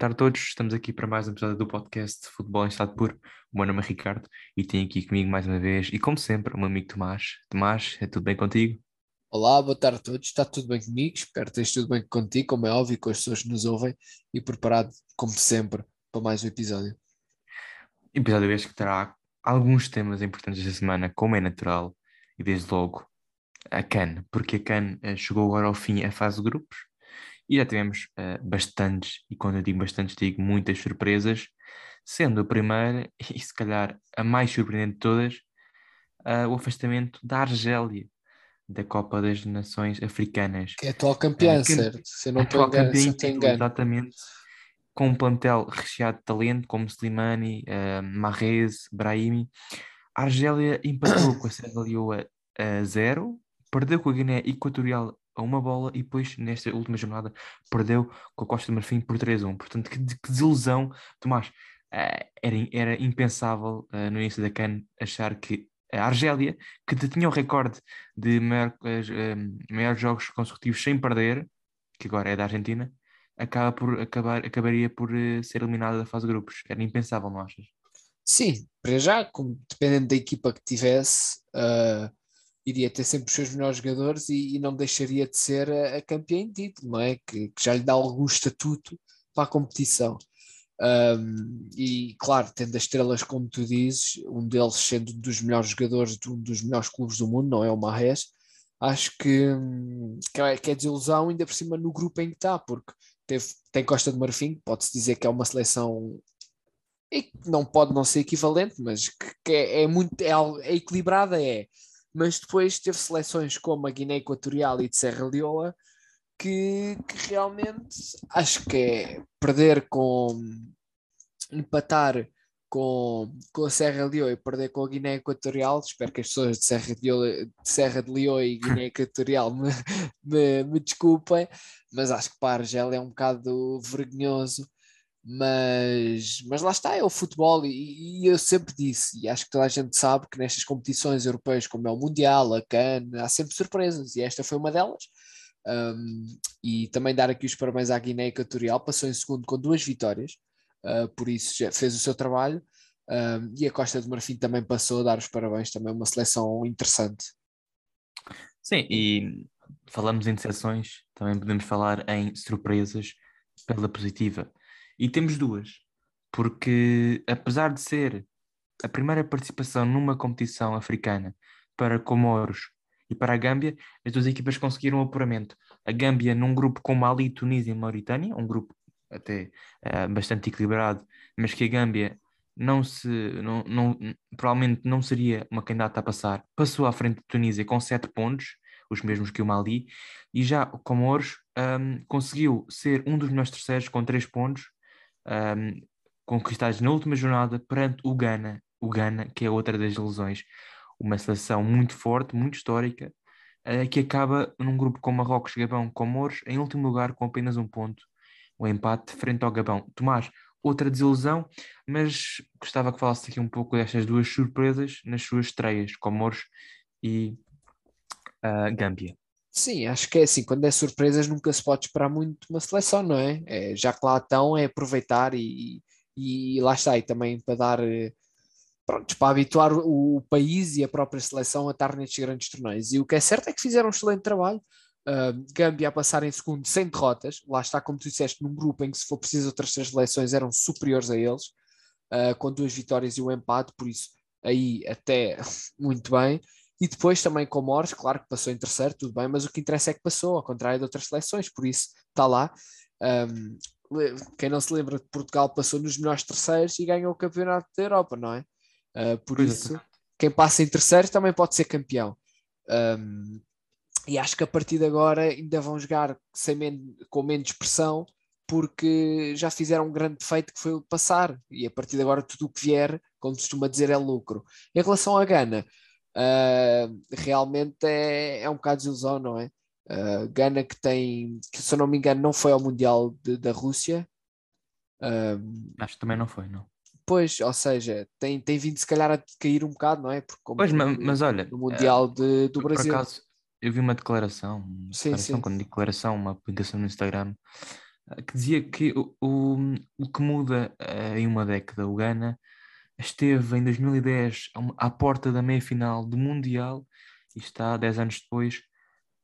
tarde a todos, estamos aqui para mais um episódio do podcast Futebol em Estado Puro. O meu nome é Ricardo e tenho aqui comigo mais uma vez, e como sempre, o meu amigo Tomás. Tomás, é tudo bem contigo? Olá, boa tarde a todos, está tudo bem comigo? Espero que esteja tudo bem contigo, como é óbvio, com as pessoas que nos ouvem e preparado, como sempre, para mais um episódio. Episódio este que terá alguns temas importantes esta semana, como é natural, e desde logo a CAN, porque a CAN eh, chegou agora ao fim a fase de grupos e já tivemos uh, bastantes, e quando eu digo bastantes, digo muitas surpresas, sendo a primeira, e se calhar a mais surpreendente de todas, uh, o afastamento da Argélia da Copa das Nações Africanas. Que é atual campeã, uh, certo? Se não atual engano, campeã título, exatamente. Com um plantel recheado de talento, como Slimani, uh, Marrez, Brahimi. A Argélia empatou com a Serra Leoa a zero, perdeu com a Guiné Equatorial a uma bola e depois, nesta última jornada, perdeu com a Costa do Marfim por 3-1. Portanto, que, que, desilusão, Tomás. Uh, era, era impensável uh, no início da CAN achar que a Argélia, que tinha o recorde de maior, uh, maiores jogos consecutivos sem perder, que agora é da Argentina, acaba por, acabar, acabaria por ser eliminada da fase de grupos. Era impensável, não achas? Sim, para já, como, dependendo da equipa que tivesse, uh, iria ter sempre os seus melhores jogadores e, e não deixaria de ser a, a campeã em título, não é? Que, que, já lhe dá algum estatuto para a competição. Um, e claro, tendo as estrelas como tu dizes, um deles sendo um dos melhores jogadores de um dos melhores clubes do mundo, não é o Marres, acho que, que, é, que é desilusão ainda por cima no grupo em que está, porque teve, tem Costa de Marfim, pode-se dizer que é uma seleção e que não pode não ser equivalente, mas que, que é, é, muito é, é equilibrada, é mas depois teve seleções como a Guiné Equatorial e de Serra Leoa que, que realmente acho que é perder com empatar com, com a Serra de Leoa e perder com a Guiné Equatorial, espero que as pessoas de Serra de, Leoa, de Serra de Leoa e Guiné Equatorial me, me, me desculpem, mas acho que para a Argélia é um bocado vergonhoso mas, mas lá está, é o futebol, e, e, eu sempre disse, e acho que toda a gente sabe que nestas competições europeias, como é o Mundial, a CAN, há sempre surpresas, e esta foi uma delas. Um, e também dar aqui os parabéns à Guiné Equatorial, passou em segundo com duas vitórias, uh, por isso já fez o seu trabalho. Um, e a Costa do Marfim também passou a dar os parabéns, também uma seleção interessante. Sim, e falamos em decepções, também podemos falar em surpresas pela positiva. E temos duas, porque apesar de ser a primeira participação numa competição africana para Comoros e para a Gâmbia, as duas equipas conseguiram o apuramento. A Gâmbia num grupo com Mali, Tunísia e Mauritânia, um grupo até uh, bastante equilibrado, mas que a Gâmbia não se, não, não, provavelmente não seria uma candidata a passar, passou à frente de Tunísia com sete pontos, os mesmos que o Mali, e já o Comoros um, conseguiu ser um dos melhores terceiros com três pontos, um, conquistados na última jornada perante o Ghana, o Ghana, que é outra das lesões, uma seleção muito forte, muito histórica, uh, que acaba num grupo com Marrocos, Gabão, Comores, em último lugar com apenas um ponto, o um empate frente ao Gabão. Tomás, outra desilusão, mas gostava que falasse aqui um pouco destas duas surpresas nas suas estreias, Comores e uh, Gâmbia. Sim, acho que é assim, quando é surpresas nunca se pode esperar muito uma seleção, não é? é já que lá estão, é aproveitar e, e lá está, e também para dar, eh, pronto, para habituar o, país e a própria seleção a estar nestes grandes torneios. E o que é certo é que fizeram um excelente trabalho, uh, Gâmbia a passar em segundo sem derrotas, lá está, como tu disseste, num grupo em que se for preciso outras três seleções eram superiores a eles, uh, com duas vitórias e um empate, por isso aí até muito bem. E depois também com Morris, claro que passou em terceiro, tudo bem, mas o que interessa é que passou, ao contrário de outras seleções, por isso está lá. Um, quem não se lembra de Portugal passou nos melhores terceiros e ganhou o campeonato da Europa, não é? Uh, por pois isso, é. quem passa em terceiro também pode ser campeão. Um, e acho que a partir de agora ainda vão jogar sem men com menos pressão, porque já fizeram um grande feito que foi o passar, e a partir de agora tudo o que vier, como se costuma dizer, é lucro. Em relação à Gana, uh, realmente é, é um bocado de ilusão, não é? Uh, Gana que tem, que se eu não me engano, não foi ao Mundial de, da Rússia. Uh, Acho que também não foi, não. Pois, ou seja, tem, tem vindo se calhar a cair um bocado, não é? Porque pois, mas, mas olha, no Mundial de, do Brasil. Por acaso, eu vi uma declaração, uma sim, declaração sim. quando declaração, uma publicação no Instagram que dizia que o, o, o que muda em uma década o Ghana esteve em 2010 à porta da meia-final do Mundial e está 10 anos depois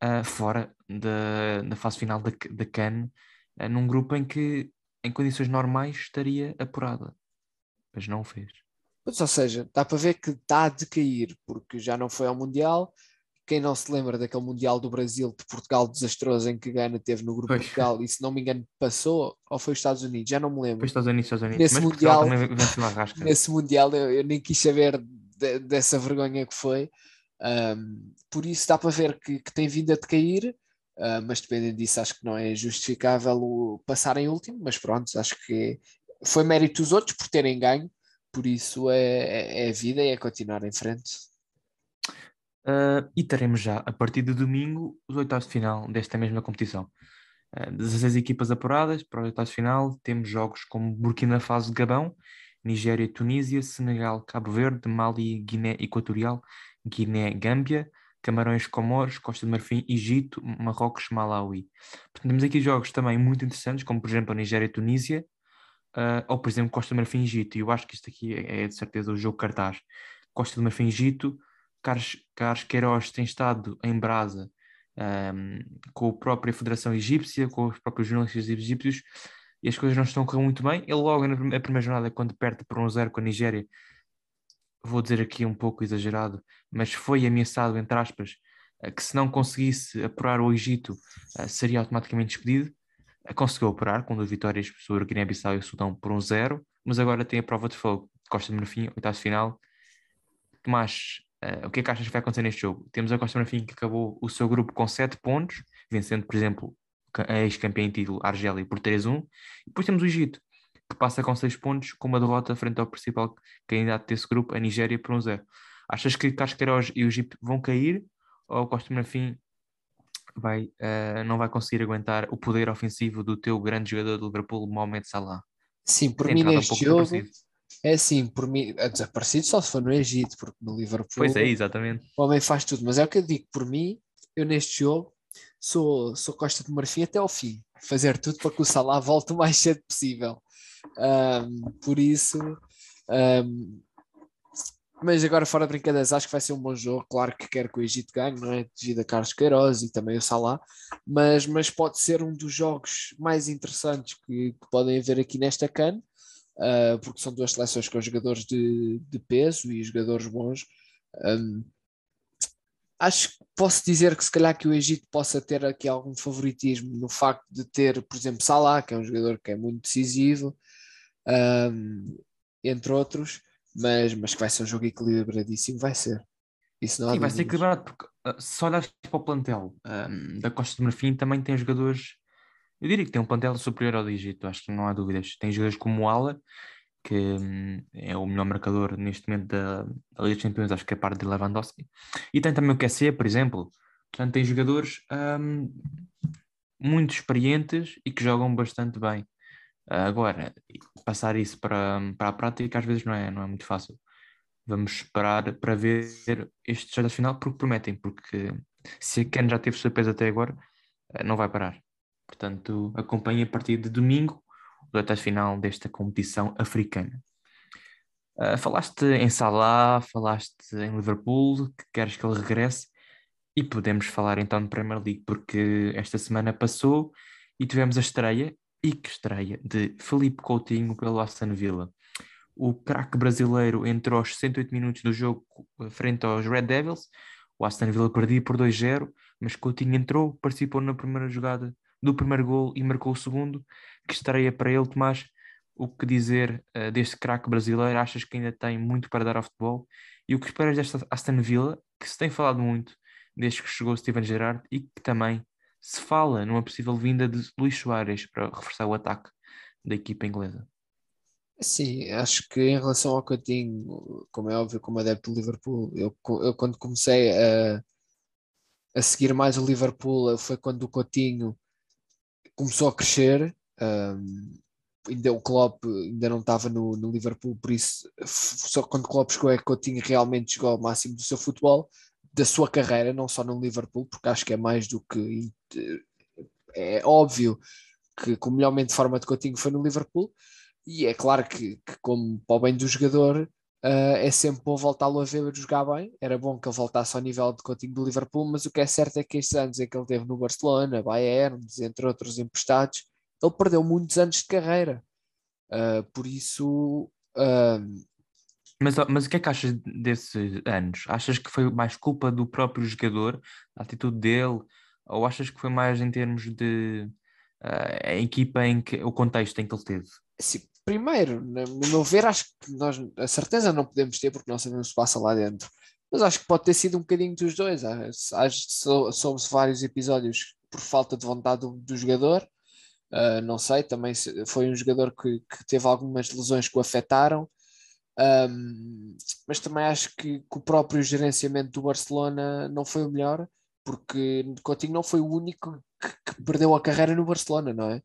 uh, fora da, da fase final da, da CAN, uh, num grupo em que em condições normais estaria apurada, mas não o fez. Ou seja, dá para ver que está a decair, porque já não foi ao Mundial, quem não se lembra daquele Mundial do Brasil, de Portugal desastroso, em que Gana teve no grupo pois. Portugal e, se não me engano, passou, ou foi os Estados Unidos, já não me lembro. Foi Estados Unidos, Estados Unidos. Nesse Mas Mundial, nesse mundial eu, eu, nem quis saber de, dessa vergonha que foi. Um, por isso dá para ver que, que tem vindo a decair, uh, mas dependendo disso, acho que não é justificável o passar em último. Mas pronto, acho que foi mérito dos outros por terem ganho, por isso é, é, é vida e é continuar em frente. Uh, e teremos já, a partir de domingo, os oitavos de final desta mesma competição. Uh, 16 equipas apuradas para os oitavos de final, temos jogos como Burkina Faso, Gabão, Nigéria, Tunísia, Senegal, Cabo Verde, Mali, Guiné Equatorial, Guiné, Gâmbia, Camarões, Comores, Costa de Marfim, Egito, Marrocos, Malawi. Portanto, temos aqui jogos também muito interessantes, como por exemplo a Nigéria Tunísia, uh, ou por exemplo Costa de Marfim Egito. E eu acho que isto aqui é, é de certeza o jogo cartaz. Costa de Marfim Egito, Carlos, Carlos Queiroz tem estado em brasa um, com a própria Federação Egípcia, com os próprios jornalistas egípcios, e as coisas não estão a correr muito bem. Ele logo na primeira jornada, quando perde por um zero com a Nigéria, vou dizer aqui um pouco exagerado, mas foi ameaçado, entre aspas, que se não conseguisse apurar o Egito, seria automaticamente despedido. Conseguiu apurar com duas vitórias sobre Guiné-Bissau e o Sudão por um zero, mas agora tem a prova de fogo. Costa de Marfim, oitavo final. Tomás Uh, o que é que achas que vai acontecer neste jogo? Temos a Costa Marfim que acabou o seu grupo com 7 pontos, vencendo, por exemplo, a ex-campeã em título Argélia por 3-1. E depois temos o Egito, que passa com 6 pontos, com uma derrota frente ao principal candidato desse grupo, a Nigéria, por 1-0. Achas que Casqueiros e o Egito vão cair? Ou a Costa Marfim vai, uh, não vai conseguir aguentar o poder ofensivo do teu grande jogador do Liverpool, Mohamed Salah? Sim, por Tem mim neste um jogo... Parecido é assim, por mim, é desaparecido só se for no Egito, porque no Liverpool. Pois é, exatamente. O homem faz tudo, mas é o que eu digo, por mim, eu neste jogo sou, sou Costa de Marfim até ao fim, fazer tudo para que o Salah volte o mais cedo possível. Um, por isso, um, mas agora fora de brincadeiras, acho que vai ser um bom jogo. Claro que quero que o Egito ganhe, não é? Devido a Carlos Queiroz e também o Salah, mas, mas pode ser um dos jogos mais interessantes que, que podem haver aqui nesta CAN uh, porque são duas seleções com jogadores de, de peso e jogadores bons. Um, acho que posso dizer que se calhar que o Egito possa ter aqui algum favoritismo no facto de ter, por exemplo, Salah, que é um jogador que é muito decisivo, um, entre outros, mas, mas que vai ser um jogo equilibradíssimo, vai ser. Isso não Sim, vai ser equilibrado, porque uh, se olhares para o plantel um, da Costa do Marfim, também tem jogadores eu diria que tem um plantel superior ao do Egito, acho que não há dúvidas. Tem jogadores como o Ala, que hum, é o melhor marcador neste momento da, da Liga dos Campeões, acho que é parte de Lewandowski. E tem também o QC, por exemplo. Portanto, tem jogadores hum, muito experientes e que jogam bastante bem. Agora, passar isso para, para a prática às vezes não é, não é muito fácil. Vamos esperar para ver estes jogos final porque prometem, porque se a Ken já teve surpresa até agora, eh, não vai parar. Portanto, acompanhe a partir de domingo o oitavos final desta competição africana. Uh, falaste em Salah, falaste em Liverpool, que queres que ele regresse, e podemos falar então de Premier League, porque esta semana passou e tivemos a estreia, e que estreia, de Felipe Coutinho pelo Aston Villa. O craque brasileiro entrou aos 108 minutos do jogo frente aos Red Devils, o Aston Villa perdia por 2-0, mas Coutinho entrou, participou na primeira jogada do primeiro gol e marcou o segundo, que estreia para ele, Tomás. O que dizer uh, deste craque brasileiro? Achas que ainda tem muito para dar ao futebol? E o que esperas desta Aston Villa, que se tem falado muito desde que chegou Steven Gerrard e que também se fala numa possível vinda de Luís Soares para reforçar o ataque da equipa inglesa? Sim, acho que em relação ao Coutinho, como é óbvio, como adepto do Liverpool, eu, eu quando comecei a, a seguir mais o Liverpool foi quando o Coutinho começou a crescer. Um, ainda o Klopp ainda não estava no, no, Liverpool, por isso só quando Klopp chegou é que Coutinho realmente chegou ao máximo do seu futebol, da sua carreira, não só no Liverpool, porque acho que é mais do que é óbvio que, que o melhor momento de forma de Coutinho foi no Liverpool, e é claro que, que como para o bem do jogador, uh, é sempre bom voltá-lo a ver jogar bem. Era bom que ele voltasse ao nível de Coutinho do Liverpool, mas o que é certo é que estes anos em que ele teve no Barcelona, Bayern, entre outros emprestados, ele perdeu muitos anos de carreira. Uh, por isso. Uh... Mas, mas o que é que achas desses anos? Achas que foi mais culpa do próprio jogador, a atitude dele, ou achas que foi mais em termos de a equipa em que o contexto em que ele teve? Sim, primeiro, no meu ver, acho que nós a certeza não podemos ter porque não sabemos o que passa lá dentro. Mas acho que pode ter sido um bocadinho dos dois. Soube-se vários episódios por falta de vontade do, do jogador Uh, não sei, também foi um jogador que, que teve algumas lesões que o afetaram, um, mas também acho que, que, o próprio gerenciamento do Barcelona não foi o melhor, porque Coutinho não foi o único que, que perdeu a carreira no Barcelona, não é?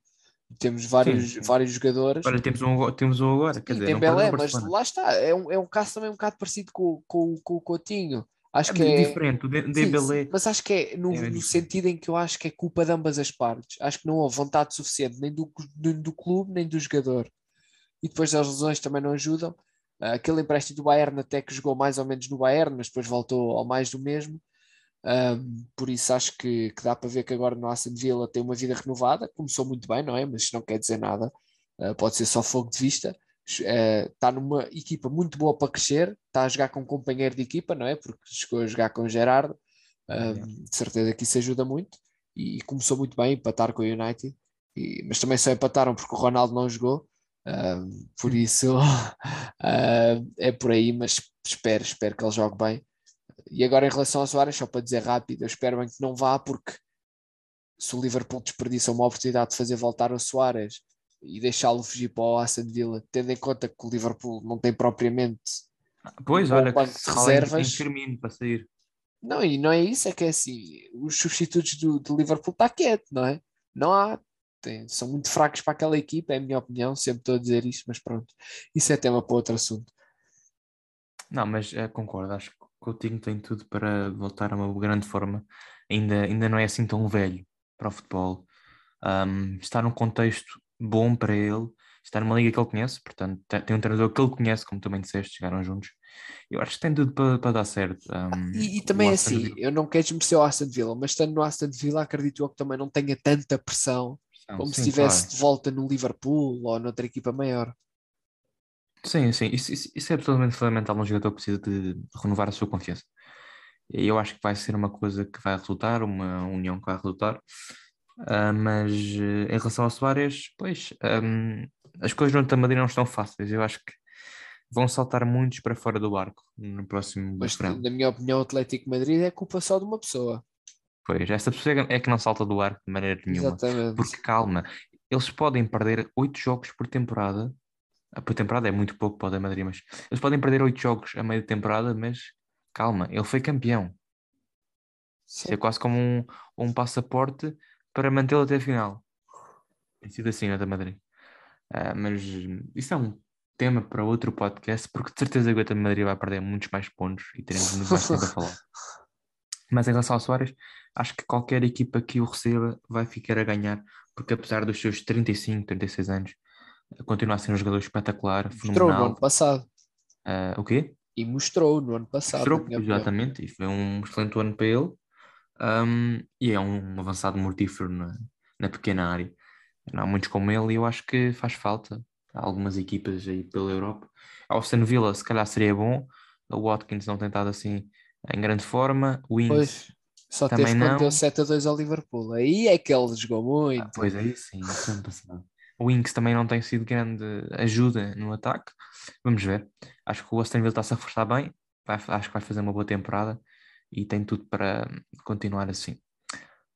Temos vários, vários jogadores. Olha, temos um, temos um agora, quer dizer, Belé, mas lá está, é um, é um caso também um bocado parecido com, com, com o Coutinho. Acho é que é diferente, o Dembélé. Mas acho que é no, é no sentido em que eu acho que é culpa de ambas as partes. Acho que não houve vontade suficiente nem do, do, do clube nem do jogador. E depois as lesões também não ajudam. Uh, aquele empréstimo do Bayern até que jogou mais ou menos no Bayern, mas depois voltou ao mais do mesmo. Um, por isso acho que, que, dá para ver que agora no Aston Villa tem uma vida renovada. Começou muito bem, não é? Mas não quer dizer nada. Uh, pode ser só fogo de vista está eh, numa equipa muito boa para crescer, está a jogar com um companheiro de equipa, não é? Porque chegou a jogar com o Gerardo, de certeza que isso ajuda muito e, e, começou muito bem empatar com o United, e, mas também só empataram porque o Ronaldo não jogou, por isso uh, é por aí, mas espero, espero que ele jogue bem. E agora em relação ao Soares, só para dizer rápido, eu espero bem que não vá, porque se o Liverpool desperdiça uma oportunidade de fazer voltar o Soares e deixá-lo fugir para o Aston Villa, tendo em conta que o Liverpool não tem propriamente pois, um olha, banco de reservas. Firmino para sair. Não, e não é isso, é que é assim, os substitutos do, do Liverpool está quieto, não é? Não há, tem, são muito fracos para aquela equipa, é a minha opinião, sempre estou a dizer isto, mas pronto, isso é tema para outro assunto. Não, mas é, concordo, acho que Coutinho tem tudo para voltar a uma grande forma, ainda, ainda não é assim tão velho para o futebol, um, está num contexto bom para ele estar numa liga que ele conhece, portanto, tem um treinador que ele conhece, como também disseste, chegaram juntos. Eu acho que tem tudo para, para dar certo. Um, e, e, também é assim, Villa. eu não quero desmerecer o Aston Villa, mas estando no Aston Villa, acredito eu que também não tenha tanta pressão como sim, se estivesse claro. de volta no Liverpool ou noutra equipa maior. Sim, sim, isso, isso, isso é absolutamente fundamental num jogador precisa de renovar a sua confiança. E eu acho que vai ser uma coisa que vai resultar, uma união que vai resultar. Uh, mas uh, em relação ao Soares, pois um, as coisas no Madrid não estão fáceis. Eu acho que vão saltar muitos para fora do barco no próximo Mas, verão. na minha opinião, o Atlético Madrid é culpa só de uma pessoa. Pois, essa pessoa é que não salta do barco de maneira nenhuma. Exatamente. Porque calma, eles podem perder oito jogos por temporada. Por temporada é muito pouco para o Madrid, mas eles podem perder oito jogos a meio de temporada, mas calma, ele foi campeão. Isso é quase como um, um passaporte para mantê-lo até a final. Tem sido assim na da Madrid. Uh, mas isso é um tema para outro podcast, porque de certeza que o Atleta Madrid vai perder muitos mais pontos e teremos muito mais tempo a falar. Mas em relação ao Soares, acho que qualquer equipa que o receba vai ficar a ganhar, porque apesar dos seus 35, 36 anos, continua a ser um jogador espetacular, mostrou fenomenal. no ano passado. Uh, o quê? E mostrou no ano passado. Mostrou, exatamente, e foi um excelente ano para ele. Um, e é um avançado mortífero na, na pequena área. Não há muitos como ele e eu acho que faz falta. Há algumas equipas aí pela Europa. Austin Villa, se calhar seria bom. O Watkins não tem estado assim em grande forma. O Ings pois, só também teve não. deu 7 a 2 ao Liverpool. Aí é que ele jogou muito. Ah, pois aí sim, ano passado. O Inks também não tem sido grande ajuda no ataque. Vamos ver. Acho que o Aston Villa está-se a forçar bem. Vai, acho que vai fazer uma boa temporada e tem tudo para continuar assim.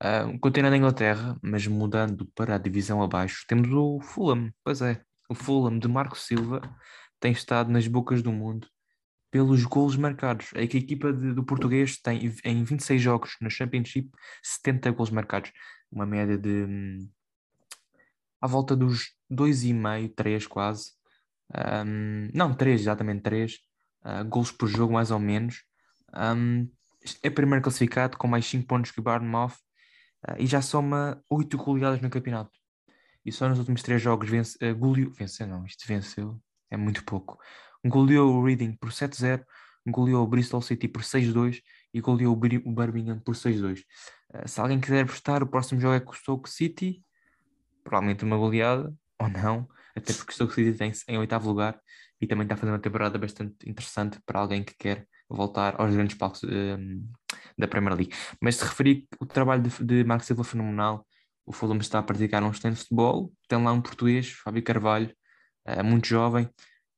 Uh, continuando na Inglaterra, mas mudando para a divisão abaixo, temos o Fulham. Pois é, o Fulham de Marco Silva tem estado nas bocas do mundo pelos golos marcados. É que a equipa de, do português tem em 26 jogos no Championship 70 golos marcados, uma média de hum, à volta dos 2,5, 3 quase. Um, não, 3, exatamente 3 uh, ah, golos por jogo, mais ou menos. Um, é primeiro classificado com mais 5 pontos que o Bournemouth uh, e já soma 8 goleadas no campeonato. e só nos últimos três jogos vence, uh, goleou, venceu não, isto venceu, é muito pouco. Goleou o Reading por 7-0, goleou o Bristol City por 6-2 e goleou o Birmingham por 6-2. Uh, se alguém quiser apostar, o próximo jogo é com o Stoke City, provavelmente uma goleada, ou não, até porque o Stoke City tem em oitavo lugar e também está fazer uma temporada bastante interessante para alguém que quer voltar aos grandes palcos um, da Premier League. Mas se referir o trabalho de, de Marco Silva fenomenal, o Fulham está a praticar um excelente futebol, tem lá um português, Fábio Carvalho, uh, muito jovem,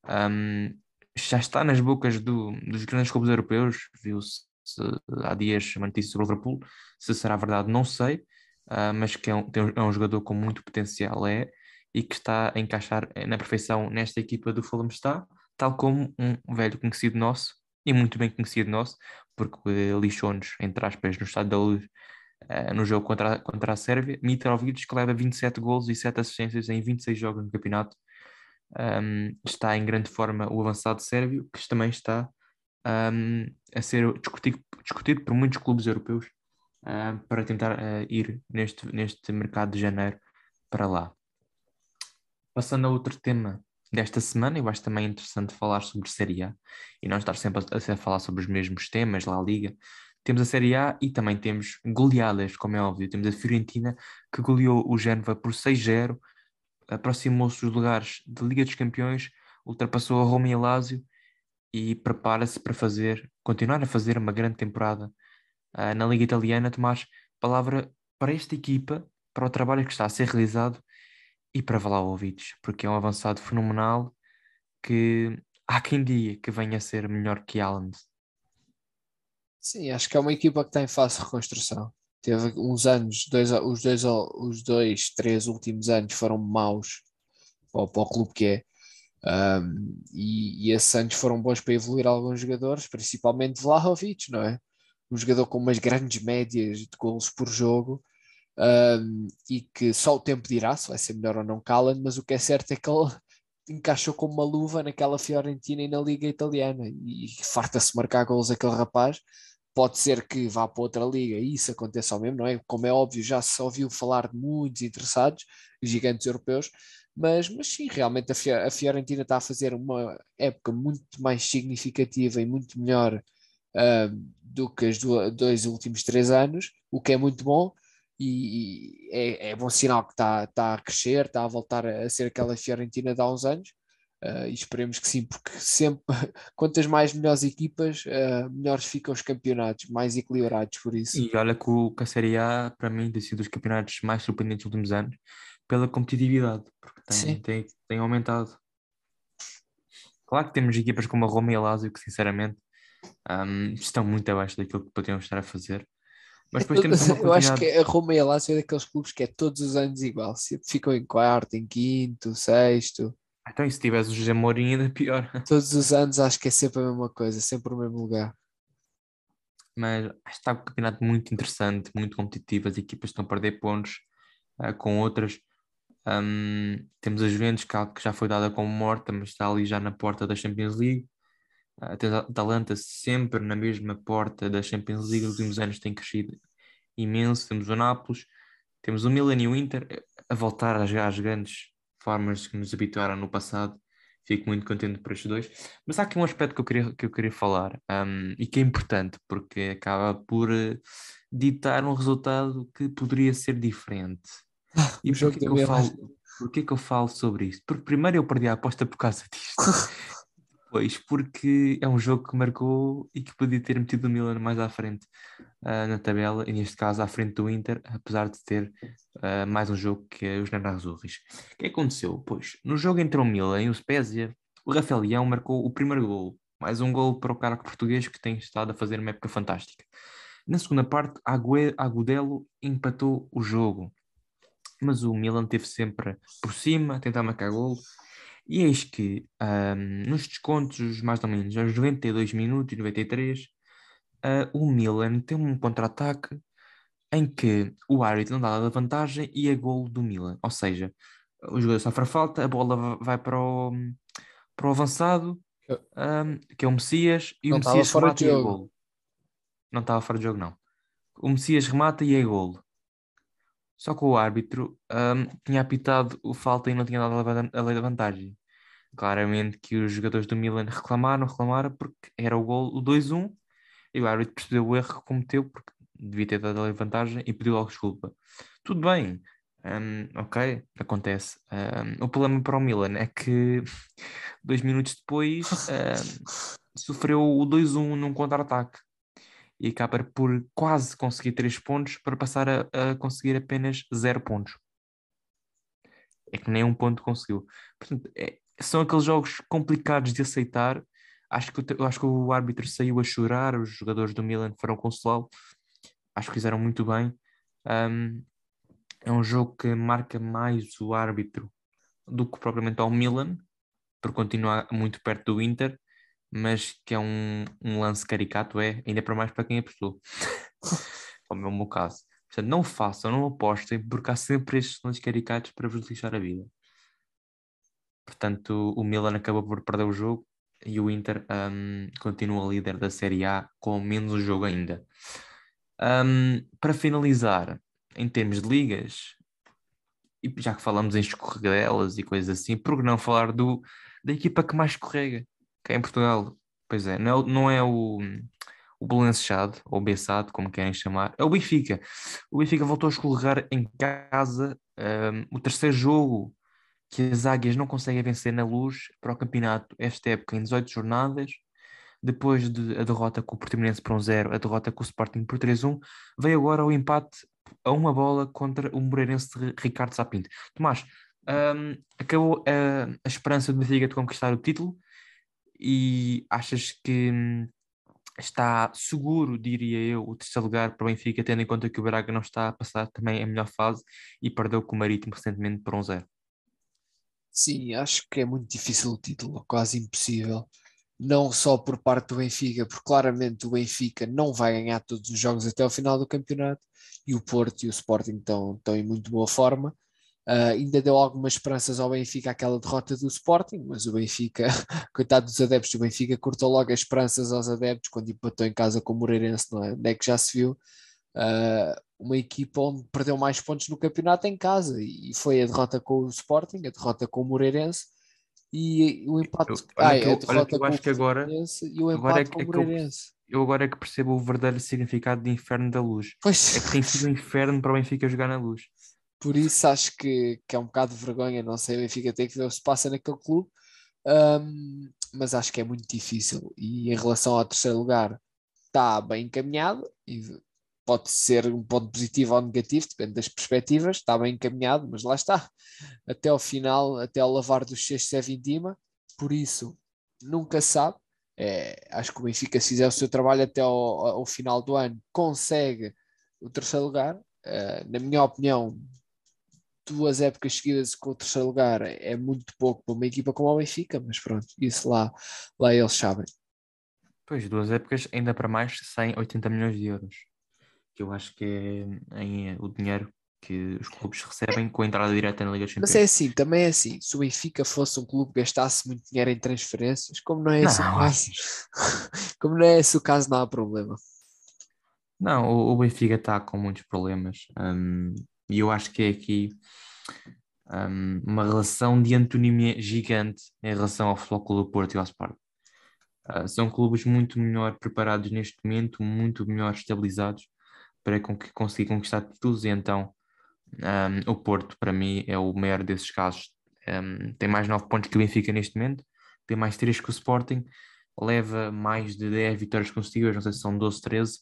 um, já está nas bocas do, dos grandes clubes europeus, viu-se há dias notícia sobre o Liverpool, se será verdade não sei, uh, mas que é um, é um jogador com muito potencial é, e que está a encaixar na perfeição nesta equipa do Fulham está, tal como um velho conhecido nosso, e muito bem conhecido nosso, porque uh, lixou-nos, entre aspas, no estado da luz uh, no jogo contra a, contra a Sérvia. Mitrovic, que leva 27 golos e 7 assistências em 26 jogos no campeonato, um, está em grande forma o avançado sérvio, que também está um, a ser discutido, discutido por muitos clubes europeus uh, para tentar uh, ir neste, neste mercado de janeiro para lá. Passando a outro tema desta semana, eu acho também interessante falar sobre Série A e não estar sempre a, a falar sobre os mesmos temas, lá Liga. Temos a Série A e também temos goleadas, como é óbvio. Temos a Fiorentina que goleou o Génova por 6-0, aproximou-se dos lugares de Liga dos Campeões, ultrapassou a Roma e a Lazio e prepara-se para fazer, continuar a fazer uma grande temporada uh, na Liga Italiana. Tomás, palavra para esta equipa, para o trabalho que está a ser realizado e para Vlaovic, porque é um avançado fenomenal que há quem diga que venha a ser melhor que Alan. Sim, acho que é uma equipa que está em fase de reconstrução. Teve uns anos, dois, os, dois, os dois, três últimos anos foram maus para, para o clube que é. Um, e, e esses anos foram bons para evoluir alguns jogadores, principalmente Vlahovic, não é? Um jogador com umas grandes médias de golos por jogo um, e que só o tempo dirá se vai ser melhor ou não Callan, mas o que é certo é que ele encaixou como uma luva naquela Fiorentina e na Liga Italiana e farta-se marcar gols aquele rapaz. Pode ser que vá para outra liga e isso aconteça ao mesmo, não é? Como é óbvio, já se ouviu falar de muitos interessados, gigantes europeus, mas, mas sim, realmente a Fiorentina está a fazer uma época muito mais significativa e muito melhor uh, do que os dois últimos três anos, o que é muito bom e, é, é, bom sinal que está, está a crescer, está a voltar a ser aquela Fiorentina de há uns anos. Uh, e esperemos que sim, porque sempre quantas mais melhores equipas, uh, melhores ficam os campeonatos, mais equilibrados por isso. E olha que o que a Série A, para mim, tem sido os campeonatos mais surpreendentes dos últimos anos pela competitividade, porque tem, tem, tem, aumentado. Claro que temos equipas como a Roma e a Lazio que, sinceramente, um, estão muito abaixo daquilo que podiam estar a fazer. Mas depois temos uma Eu acho que a Roma e a Lazio é daqueles clubes que é todos os anos igual. Ficam em quarto, em quinto, sexto. Então, e se tivesse o José Mourinho, ainda pior. Todos os anos acho que é sempre a mesma coisa, sempre o mesmo lugar. Mas está um campeonato muito interessante, muito competitivo. As equipas estão a perder pontos uh, com outras. Um, temos a Juventus, que já foi dada como morta, mas está ali já na porta da Champions League. Tens a Atalanta sempre na mesma porta da Champions League. Nos últimos anos tem crescido imenso. Temos o Nápoles, temos o Milan e o Inter a voltar a jogar as grandes formas que nos habituaram no passado. Fico muito contente por estes dois. Mas há aqui um aspecto que eu queria, que eu queria falar um, e que é importante porque acaba por uh, ditar um resultado que poderia ser diferente. Ah, e porquê que, eu falo, porquê que eu falo sobre isto? Porque primeiro eu perdi a aposta por causa disto. Pois, porque é um jogo que marcou e que podia ter metido o Milan mais à frente uh, na tabela, e neste caso à frente do Inter, apesar de ter uh, mais um jogo que é os Nerazzurris. O que aconteceu? Pois, no jogo entre o Milan e o Spezia, o Rafael Leão marcou o primeiro gol, mais um gol para o caraco português que tem estado a fazer uma época fantástica. Na segunda parte, Agudelo empatou o jogo, mas o Milan teve sempre por cima, a tentar marcar gol, e eis que um, nos descontos, mais ou menos aos 92 minutos e 93, uh, o Milan tem um contra-ataque em que o árbitro não dá a vantagem e é gol do Milan. Ou seja, o jogador sofre a falta, a bola vai para o, para o avançado, um, que é o Messias, e não o Messias remata e é gol. Não estava fora de jogo, não. O Messias remata e é gol. Só que o árbitro um, tinha apitado o falta e não tinha dado a lei da vantagem. Claramente que os jogadores do Milan reclamaram, reclamaram porque era o gol, o 2-1, e o árbitro percebeu o erro que cometeu porque devia ter dado a vantagem e pediu logo desculpa. Tudo bem, um, ok, acontece. Um, o problema para o Milan é que dois minutos depois um, sofreu o 2-1 num contra-ataque e acaba por quase conseguir 3 pontos para passar a, a, conseguir apenas 0 pontos. É que nem um ponto conseguiu. Portanto, é, são aqueles jogos complicados de aceitar. Acho que, acho que o árbitro saiu a chorar, os jogadores do Milan foram consolá-lo. Acho que fizeram muito bem. Um, é um jogo que marca mais o árbitro do que propriamente ao Milan, por continuar muito perto do Inter mas que é um, um lance caricato, é, ainda para mais para quem apostou, como é o meu caso. Portanto, não façam, não apostem, porque há sempre estes lances caricatos para vos lixar a vida. Portanto, o Milan acabou por perder o jogo e o Inter um, continua líder da Série A com menos um jogo ainda. Um, para finalizar, em termos de ligas, e já que falamos em escorregadelas e coisas assim, por que não falar do, da equipa que mais escorrega? Cá em Portugal, pois é, não é, não é o, o Belençado, ou Bessado, como querem chamar, é o Benfica. O Benfica voltou a escorregar em casa um, o terceiro jogo que as águias não conseguem vencer na luz para o campeonato esta época em 18 jornadas. Depois de a derrota com o Portimonense por 1-0, a derrota com o Sporting por 3-1, veio agora o empate a uma bola contra o Moreirense de Ricardo Sapinto. Tomás, um, acabou a, a esperança do Benfica de conquistar o título e achas que hum, está seguro, diria eu, o terceiro lugar para o Benfica, tendo em conta que o Braga não está a passar também a melhor fase e perdeu com o Marítimo recentemente por um zero? Sim, acho que é muito difícil o título, quase impossível. Não só por parte do Benfica, porque claramente o Benfica não vai ganhar todos os jogos até ao final do campeonato e o Porto e o Sporting estão, estão em muito boa forma. Uh, ainda deu algumas esperanças ao Benfica aquela derrota do Sporting, mas o Benfica, coitado dos adeptos do Benfica, cortou logo as esperanças aos adeptos quando empatou em casa com o Moreirense, não é? Onde é que já se viu uh, uma equipa onde perdeu mais pontos no campeonato em casa e foi a derrota com o Sporting, a derrota com o Moreirense e o empate. Eu, ah, a derrota eu acho que agora, e o empate é, com o Moreirense. Eu, eu agora é que percebo o verdadeiro significado de inferno da luz. Pois. É que tem sido um inferno para o Benfica jogar na luz. Por isso acho que, que é um bocado de vergonha, não sei, o Benfica tem que ver o que se passa naquele clube, um, mas acho que é muito difícil. E em relação ao terceiro lugar, está bem encaminhado e pode ser um ponto positivo ou negativo, depende das perspectivas, está bem encaminhado, mas lá está, até ao final, até ao lavar dos cestos é vindima, por isso nunca sabe. É, acho que o Benfica, se fizer o seu trabalho até ao, ao final do ano, consegue o terceiro lugar. Uh, na minha opinião, duas épocas seguidas com o terceiro lugar é muito pouco para uma equipa como o Benfica, mas pronto, isso lá, lá eles sabem. Pois, duas épocas, ainda para mais 180 milhões de euros, que eu acho que é em, o dinheiro que os clubes recebem com a entrada direta na Liga Champions. Mas é assim, também é assim, se o Benfica fosse um clube que gastasse muito dinheiro em transferências, como não é esse não, o caso, como não é esse o caso, não há problema. Não, o, o Benfica está com muitos problemas. Um, e eu acho que é aqui um, uma relação de antonímia gigante em relação ao Futebol do Porto e ao Sporting. Uh, são clubes muito melhor preparados neste momento, muito melhor estabilizados para conseguir conquistar títulos e então um, o Porto para mim é o maior desses casos. Um, tem mais 9 pontos que o Benfica neste momento, tem mais 3 que o Sporting, leva mais de 10 vitórias consecutivas, não sei se são 12, 13.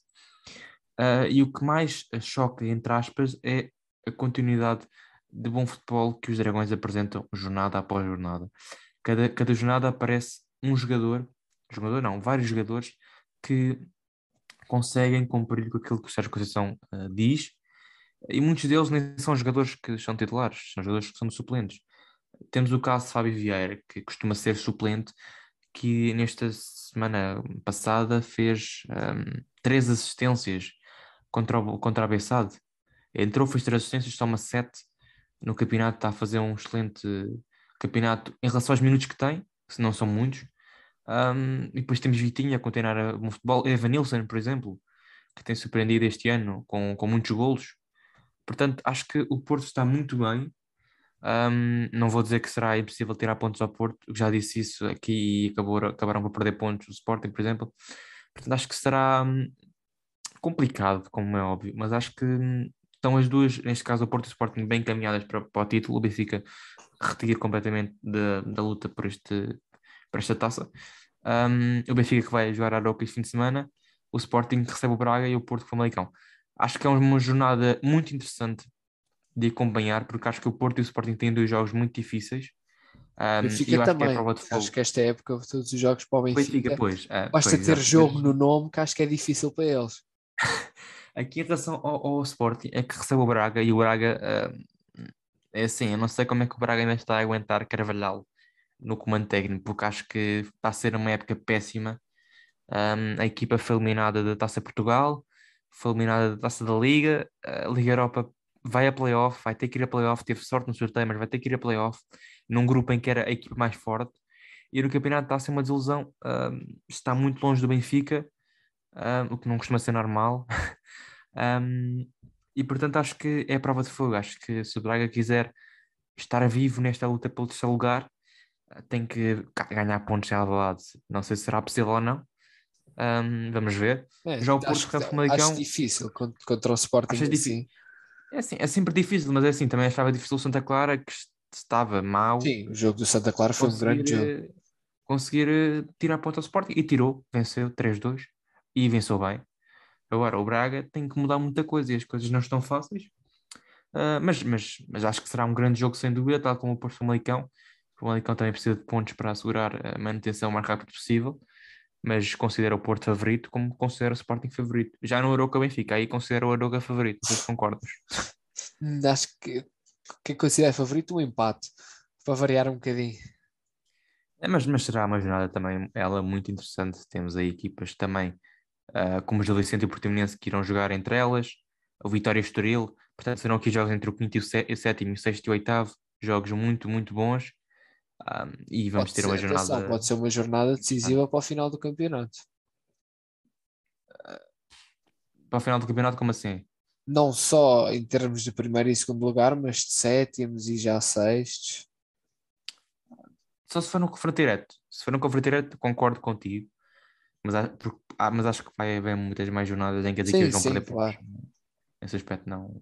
Uh, e o que mais choca, entre aspas, é a continuidade de bom futebol que os Dragões apresentam jornada após jornada. Cada, cada jornada aparece um jogador, jogador não, vários jogadores que conseguem cumprir com aquilo que o Sérgio Conceição uh, diz, e muitos deles nem são jogadores que são titulares, são jogadores que são suplentes. Temos o caso de Fábio Vieira, que costuma ser suplente, que nesta semana passada fez um, ehm, três assistências contra, o, contra a Bessade. Entrou, fez três assistências, toma sete no campeonato, está a fazer um excelente campeonato em relação aos minutos que tem, se não são muitos. Um, e depois temos Vitinha a continuar um futebol. Evan Nilsson, por exemplo, que tem surpreendido este ano com, com muitos golos. Portanto, acho que o Porto está muito bem. Um, não vou dizer que será impossível tirar pontos ao Porto, já disse isso aqui e acabou, acabaram por perder pontos o Sporting, por exemplo. Portanto, acho que será hum, complicado, como é óbvio, mas acho que hum, estão as duas, neste caso o Porto e o Sporting, bem caminhadas para, para o título. O Benfica retira completamente da, da luta por, este, por esta taça. Um, o Benfica que vai jogar a Aroca este fim de semana, o Sporting que recebe o Braga e o Porto com o Malicão. Acho que é uma jornada muito interessante de acompanhar, porque acho que o Porto e o Sporting têm dois jogos muito difíceis. Um, Benfica também. Que é acho que esta época, todos os jogos para o Benfica, Benfica pois, é, basta pois, ter jogo no nome que acho que é difícil para eles. Aqui em relação ao, ao Sporting, é que recebe o Braga e o Braga uh, é assim, eu não sei como é que o Braga ainda está a aguentar Carvalhal no comando técnico, porque acho que está a ser uma época péssima. Um, a equipa foi eliminada da Taça Portugal, foi eliminada da Taça da Liga, a Liga Europa vai a playoff, vai ter que ir a playoff, teve sorte no sorteio, mas vai ter que ir a playoff, num grupo em que era a equipe mais forte, e no campeonato está a ser uma desilusão, um, está muito longe do Benfica, um, o que não costuma ser normal, e portanto acho que é prova de fogo, acho que se o Braga quiser estar vivo nesta luta pelo terceiro lugar, tem que ganhar pontos de lado. Não sei se será possível ou não. Um, vamos ver. É, Já o Porto Famalicão, acho difícil contra, o Sporting. Assim. Difícil. É, assim, é sempre difícil, mas é assim, também achava difícil o Santa Clara que estava mal. Sim, o jogo do Santa Clara foi um grande jogo. Conseguir eh, tirar ponto ao Sporting e tirou, venceu 3-2 e venceu bem. Agora o Braga tem que mudar muita coisa e as coisas não estão fáceis. Uh, mas, mas, mas acho que será um grande jogo sem dúvida, tal como o Porto Famalicão. O Famalicão também precisa de pontos para assegurar a manutenção o mais rápido possível, mas considera o Porto favorito como considera o Sporting favorito. Já no Aroca Benfica, aí considera o Aroca favorito, não sei se concordas. Acho que quem considera favorito um empate, para variar um bocadinho. É, mas, mas será uma jornada também ela muito interessante. Temos aí equipas também uh, como o Gil Vicente e o Portimonense que irão jogar entre elas, o Vitória Estoril, portanto serão aqui jogos entre o quinto e o sétimo, o sexto e o oitavo, jogos muito, muito bons. Um, e vamos pode ter ser, uma jornada. Atenção, pode ser uma jornada decisiva para o final do campeonato. Para o final do campeonato, como assim? Não só em termos de primeiro e segundo lugar, mas de sétimos e já sextos. Só se for no confronto direto. Se for no confronto direto, concordo contigo. Mas, ah, mas acho que vai haver muitas mais jornadas em que as equipes vão sim, perder claro. Nesse aspecto, não,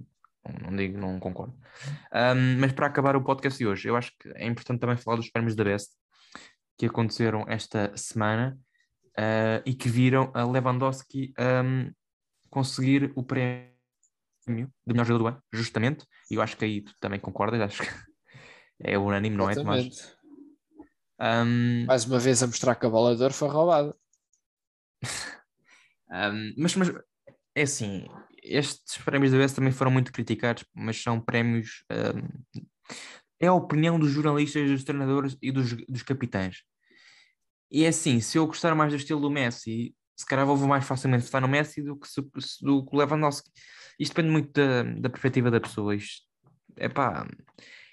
não digo, não concordo. Um, mas para acabar o podcast de hoje, eu acho que é importante também falar dos prémios da Best que aconteceram esta semana uh, e que viram a Lewandowski um, conseguir o prémio de melhor jogador do ano, justamente. E eu acho que aí tu também concordas, acho que é unânime, não é, Tomás? Um, Mais uma vez a mostrar que a bola de ouro foi roubada. um, mas, mas é assim, estes prémios da BES também foram muito criticados, mas são prémios. Um, é a opinião dos jornalistas, dos treinadores e dos, dos capitães. E é assim, se eu gostar mais do estilo do Messi, se calhar vou mais facilmente votar no Messi do que, do que o Lewandowski. Isto depende muito da, da perspectiva da pessoa. Isto, epá,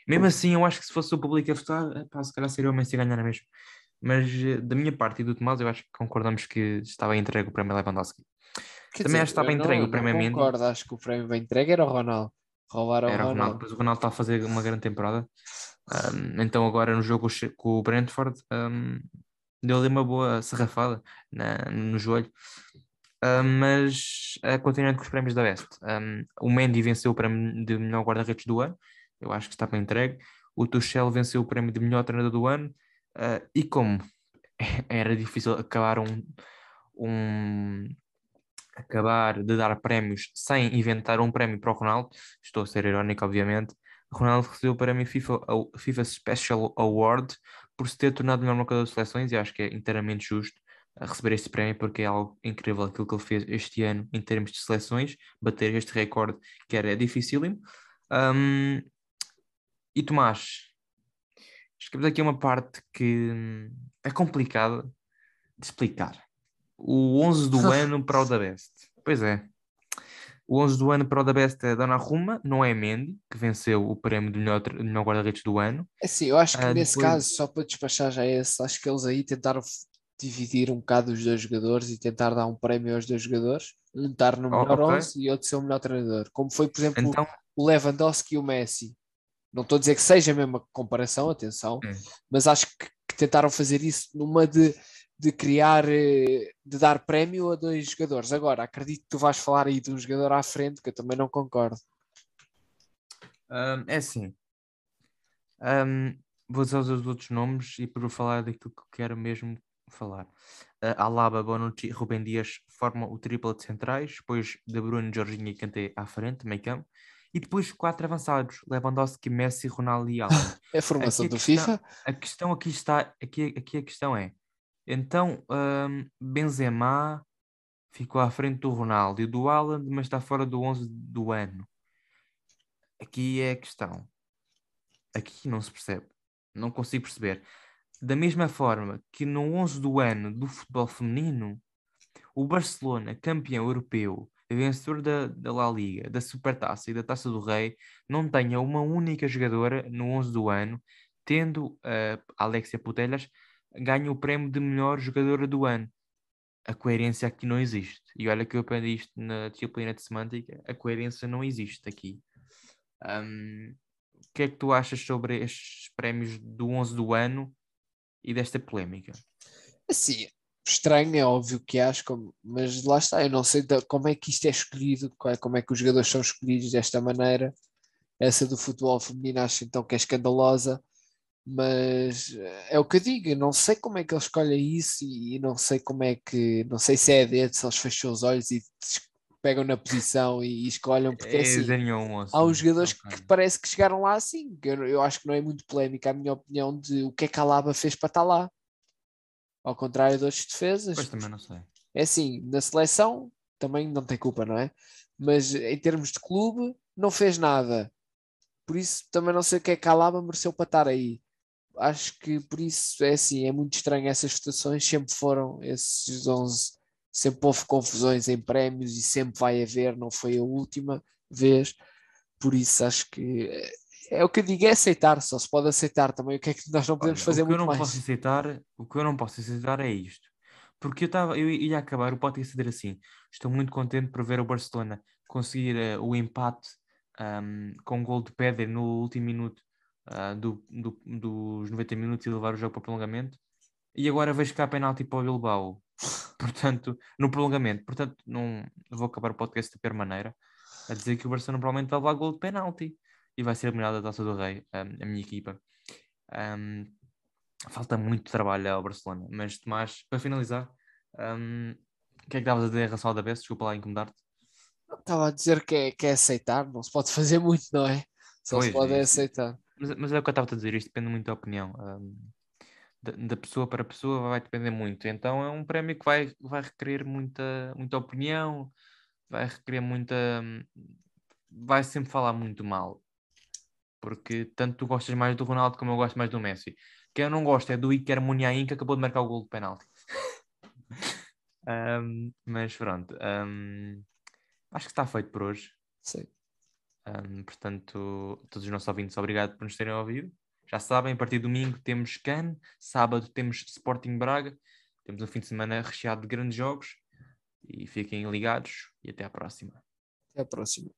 mesmo assim, eu acho que se fosse o público a votar, epá, se calhar seria o Messi a ganhar mesmo. Mas eh, da minha parte e do Tomás, eu acho que concordamos que estava entregue o prémio Lewandowski. Quer Também dizer, acho que estava entregue não, o prémio Mendy. Concordo, acho que o prémio bem entregue era o Ronaldo. Roubaram era o Ronaldo. Ronaldo. Pois o Ronaldo está a fazer uma grande temporada. Um, então agora no jogo com o Brentford um, deu-lhe uma boa serrafada na, no joelho. Um, mas uh, continuando com os prémios da Best, o Mendy venceu o prémio de melhor guarda-redes do ano, eu acho que está bem entregue. O Tuchel venceu o prémio de melhor treinador do ano. Uh, e como era difícil acabar um, um, acabar de dar prémios sem inventar um prémio para o Ronaldo, estou a ser irónico, obviamente. O Ronaldo recebeu o prémio FIFA, o FIFA Special Award por se ter tornado melhor marcador de seleções e acho que é inteiramente justo a receber este prémio porque é algo incrível aquilo que ele fez este ano em termos de seleções, bater este recorde que era dificílimo. Um, e Tomás, escrevi aqui uma parte que hum, é complicada de explicar o 11 do ano para o da Best. Pois é. O 11 do ano para o da Best é Donnarumma, não é Mendy, que venceu o prémio de melhor, melhor guarda-redes do ano. É sim, eu acho que uh, nesse depois... caso, só para despachar já esse, acho que eles aí tentaram dividir um bocado os dois jogadores e tentar dar um prémio aos dois jogadores, um estar no melhor oh, okay. 11 e outro ser o melhor treinador. Como foi, por exemplo, então, o Lewandowski e o Messi. Não estou a dizer que seja a mesma comparação, atenção, Hum. mas acho que, que tentaram fazer isso numa de, de criar, eh, de dar prémio a dois jogadores. Agora, acredito que tu vais falar aí de um jogador à frente, que eu também não concordo. Ahm, é assim. Ahm, vou usar os outros nomes e para falar daquilo que quero mesmo falar. Uh, Alaba, Bonucci e Rubem Dias formam o triplo de centrais, depois De Bruyne, Jorginho e Kanté à frente, meio campo, e depois quatro avançados, Lewandowski, Messi, Ronaldo e Alaba. É a formação Aqui a do questão- FIFA? A questão aqui está, aqui, aqui a questão é, então ahm, Benzema ficou à frente do Ronaldo e do Haaland, mas está fora do 11 do ano. Aqui é a questão. Aqui não se percebe. Não consigo perceber. Da mesma forma que no 11 do ano do futebol feminino, o Barcelona, campeão europeu, vencedor da, da La Liga, da Supertaça e da Taça do Rei, não tenha uma única jogadora no 11 do ano, tendo a Alexia Putellas ganho o prémio de melhor jogadora do ano. A coerência aqui não existe. E olha que eu aprendi isto na disciplina de semântica, a coerência não existe aqui. Hum, o que é que tu achas sobre estes prémios do 11 do ano e desta polémica? Assim, estranho, é óbvio que acho, como- mas lá está, eu não sei como é que isto é escolhido, é- como é que os jogadores são escolhidos desta maneira. Essa do futebol feminino acho então que é escandalosa, mas eh, é o que eu digo, eu não sei como é que eles escolhem isso e, e não sei como é que, não sei se é dedo, se eles fecham os olhos e pegam na posição e, e escolhem, porque É assim, um 11, há uns jogadores ok. que parece que chegaram lá assim, eu, eu acho que não é muito polémica a minha opinião de o que é que a Laba fez para estar lá. Ao contrário de outros defesas, Pois também não sei. é assim, na seleção também não tem culpa, não é? Mas em termos de clube, não fez nada. Por isso também não sei o que é que a Alaba mereceu para estar aí. Acho que por isso é assim, é muito estranho essas votações, sempre foram esses 11, sempre houve confusões em prémios e sempre vai haver, não foi a última vez. Por isso acho que é, é o que eu digo, é aceitar, só se pode aceitar também. O que é que nós não podemos Olha, fazer o que eu muito não mais? posso aceitar, o que eu não posso aceitar é isto. Porque eu estava, eu ia acabar o podcast a assim. Estou muito contente por ver o Barcelona conseguir eh, o empate ahm, com um gol de pedra no último minuto ah, do, do- dos 90 minutos e levar o jogo para o prolongamento. E agora vejo cá penalti para o Bilbao. Portanto, no prolongamento. Portanto, não vou acabar o podcast de pior maneira a dizer que o Barcelona provavelmente vai levar gol de penalti e vai ser eliminado da Taça do Rei, ahm, a minha equipa. Ahm, falta muito trabalho ao Barcelona. Mas, Tomás, para finalizar, hum, o que é que estavas a dizer em relação ao da Bess? Desculpa lá incomodar-te. Estava a dizer que é, que é aceitar, não se pode fazer muito, não é? Só se Pois, pode é isso. aceitar. Mas, mas é o que eu estava a dizer, isto depende muito da opinião. hum, da, da pessoa para pessoa vai depender muito. Então é um prémio que vai, vai requerer muita, muita opinião, vai requerer muita. vai sempre falar muito mal. Porque tanto tu gostas mais do Ronaldo como eu gosto mais do Messi. Quem eu não gosto é do Iker Muniain que acabou de marcar o gol de penalti. Hum, mas pronto. hum, acho que está feito por hoje. Sim. Um, portanto, todos os nossos ouvintes, obrigado por nos terem ouvido. Já sabem, a partir de domingo temos Cannes, sábado temos Sporting Braga, temos um fim de semana recheado de grandes jogos e fiquem ligados e até à próxima. Até a próxima.